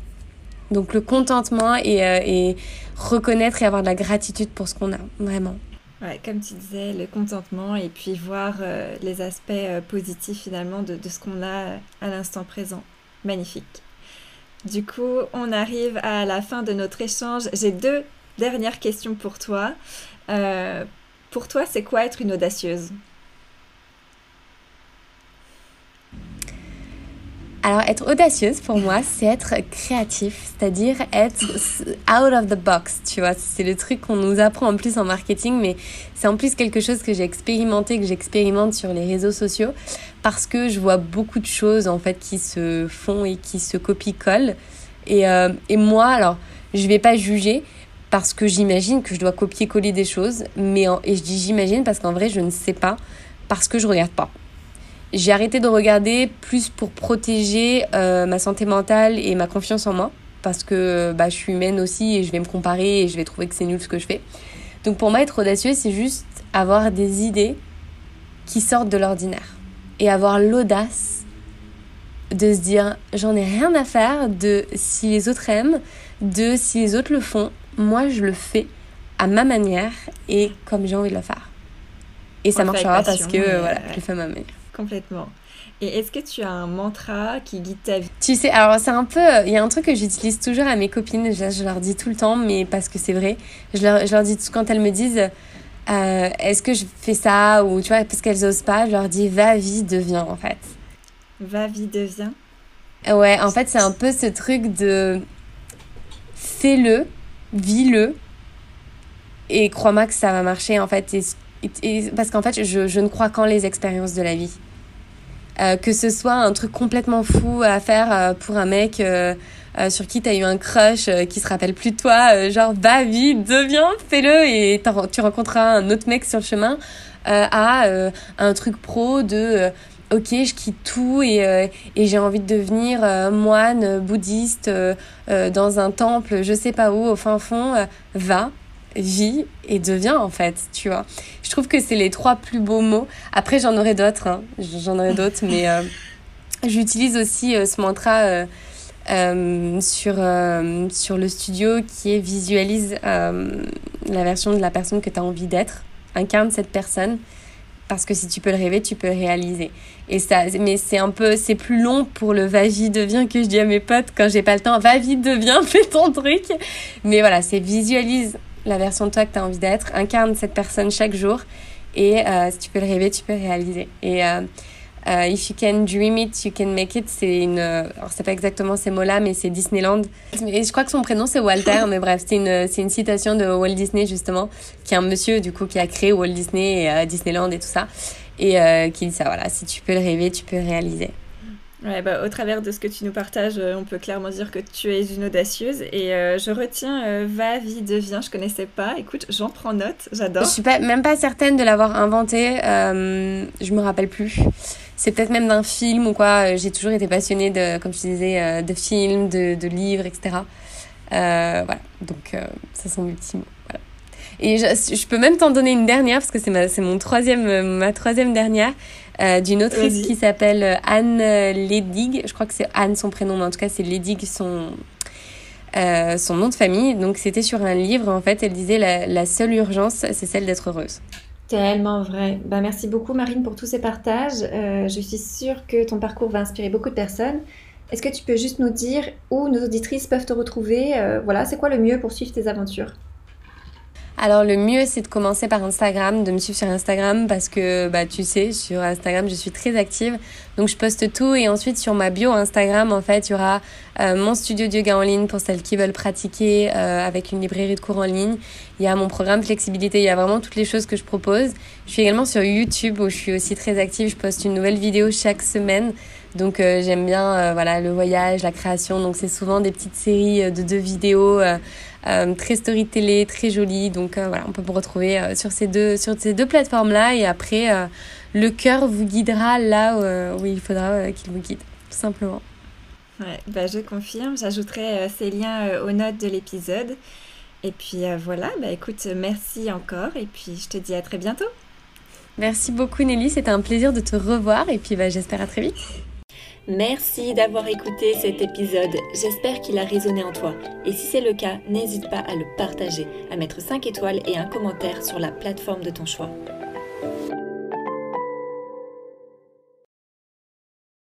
Donc le contentement et, reconnaître et avoir de la gratitude pour ce qu'on a, vraiment. Ouais, comme tu disais, le contentement et puis voir les aspects positifs finalement de ce qu'on a à l'instant présent. Magnifique. Du coup, on arrive à la fin de notre échange. J'ai deux dernières questions pour toi. pour toi, c'est quoi être une audacieuse? Alors, être audacieuse pour moi, c'est être créatif, c'est-à-dire être out of the box, tu vois. C'est le truc qu'on nous apprend en plus en marketing, mais c'est en plus quelque chose que j'ai expérimenté, que j'expérimente sur les réseaux sociaux, parce que je vois beaucoup de choses en fait qui se font et qui se copient-collent. Et, euh, et moi, alors, je vais pas juger, parce que j'imagine que je dois copier-coller des choses, mais et je dis j'imagine parce qu'en vrai, je ne sais pas, parce que je regarde pas. J'ai arrêté de regarder plus pour protéger euh, ma santé mentale et ma confiance en moi parce que bah, je suis humaine aussi et je vais me comparer et je vais trouver que c'est nul ce que je fais. Donc pour moi, être audacieux, c'est juste avoir des idées qui sortent de l'ordinaire et avoir l'audace de se dire j'en ai rien à faire de si les autres aiment, de si les autres le font, moi je le fais à ma manière et comme j'ai envie de le faire. Et ça marchera parce que voilà, je le fais à ma manière. Complètement. Et est-ce que tu as un mantra qui guide ta vie? Tu sais, alors c'est un peu. Il y a un truc que j'utilise toujours à mes copines, je, je, leur dis tout le temps, mais parce que c'est vrai. Je leur, je leur dis tout quand elles me disent euh, Est-ce que je fais ça Ou tu vois, parce qu'elles osent pas, je leur dis Va, vie, deviens en fait. Va, vie, deviens Ouais, en fait, c'est un peu ce truc de fais-le, vis-le, et crois-moi que ça va marcher en fait. Et, parce qu'en fait, je, je ne crois qu'en les expériences de la vie. Euh, que ce soit un truc complètement fou à faire euh, pour un mec euh, sur qui tu as eu un crush qui se rappelle plus de toi, genre va vite, deviens, fais-le et tu rencontreras un autre mec sur le chemin, à un truc pro de ok, je quitte tout et j'ai envie de devenir moine bouddhiste dans un temple, je sais pas où, au fin fond, va, vis et deviens en fait, tu vois. Je trouve que c'est les trois plus beaux mots. Après, j'en aurai d'autres, hein. j'en aurai d'autres, mais euh, j'utilise aussi euh, ce mantra euh, sur, sur le studio qui est visualise la version de la personne que tu as envie d'être, incarne cette personne parce que si tu peux le rêver, tu peux le réaliser. Et ça, mais c'est un peu, c'est plus long pour le va-y devient que je dis à mes potes quand j'ai pas le temps, va vite deviens, fais ton truc. Mais voilà, c'est visualise la version de toi que tu as envie d'être, incarne cette personne chaque jour et euh, si tu peux le rêver, tu peux réaliser. Et euh, euh, If you can dream it, you can make it, c'est une. Alors, c'est pas exactement ces mots-là, mais c'est Disneyland. Et je crois que son prénom, c'est Walter, mais bref, c'est une, c'est une citation de Walt Disney, justement, qui est un monsieur, du coup, qui a créé Walt Disney et Disneyland et tout ça. Et qui dit ça, voilà, si tu peux le rêver, tu peux réaliser. Ouais, bah, au travers de ce que tu nous partages, euh, on peut clairement dire que tu es une audacieuse. Et euh, je retiens euh, Va, vie, devient. Je connaissais pas. Écoute, j'en prends note. J'adore. Je suis pas, même pas certaine de l'avoir inventé. je me rappelle plus. C'est peut-être même d'un film ou quoi. J'ai toujours été passionnée de, comme je disais, de films, de, livres, etc. voilà. Donc, ça sont mes petits mots. Et je, peux même t'en donner une dernière parce que c'est ma, ma troisième dernière. Euh, d'une autrice qui s'appelle euh, Anne euh, Ledig. Je crois que c'est Anne son prénom, mais en tout cas c'est Ledig son, son nom de famille. Donc c'était sur un livre, en fait, elle disait la, la seule urgence, c'est celle d'être heureuse. Tellement vrai. Ben, merci beaucoup Marine pour tous ces partages. je suis sûre que ton parcours va inspirer beaucoup de personnes. Est-ce que tu peux juste nous dire où nos auditrices peuvent te retrouver? Voilà, c'est quoi le mieux pour suivre tes aventures? Alors le mieux c'est de commencer par Instagram, de me suivre sur Instagram parce que bah tu sais sur Instagram je suis très active donc je poste tout et ensuite sur ma bio Instagram en fait il y aura euh, mon studio de yoga en ligne pour celles qui veulent pratiquer euh, avec une librairie de cours en ligne. Il y a mon programme flexibilité, il y a vraiment toutes les choses que je propose. Je suis également sur YouTube où je suis aussi très active, je poste une nouvelle vidéo chaque semaine. Donc euh, j'aime bien voilà le voyage, la création. Donc c'est souvent des petites séries de deux vidéos très story télé, très jolie. Donc euh, voilà, on peut vous retrouver euh, sur ces deux, sur ces deux plateformes-là. Et après, le cœur vous guidera là où il faudra qu'il vous guide, tout simplement. Ouais, bah, je confirme. J'ajouterai ces liens aux notes de l'épisode. Et puis voilà, bah, écoute, merci encore. Et puis je te dis à très bientôt. Merci beaucoup Nelly, c'était un plaisir de te revoir et puis bah, j'espère à très vite. Merci d'avoir écouté cet épisode, j'espère qu'il a résonné en toi. Et si c'est le cas, n'hésite pas à le partager, à mettre 5 étoiles et un commentaire sur la plateforme de ton choix.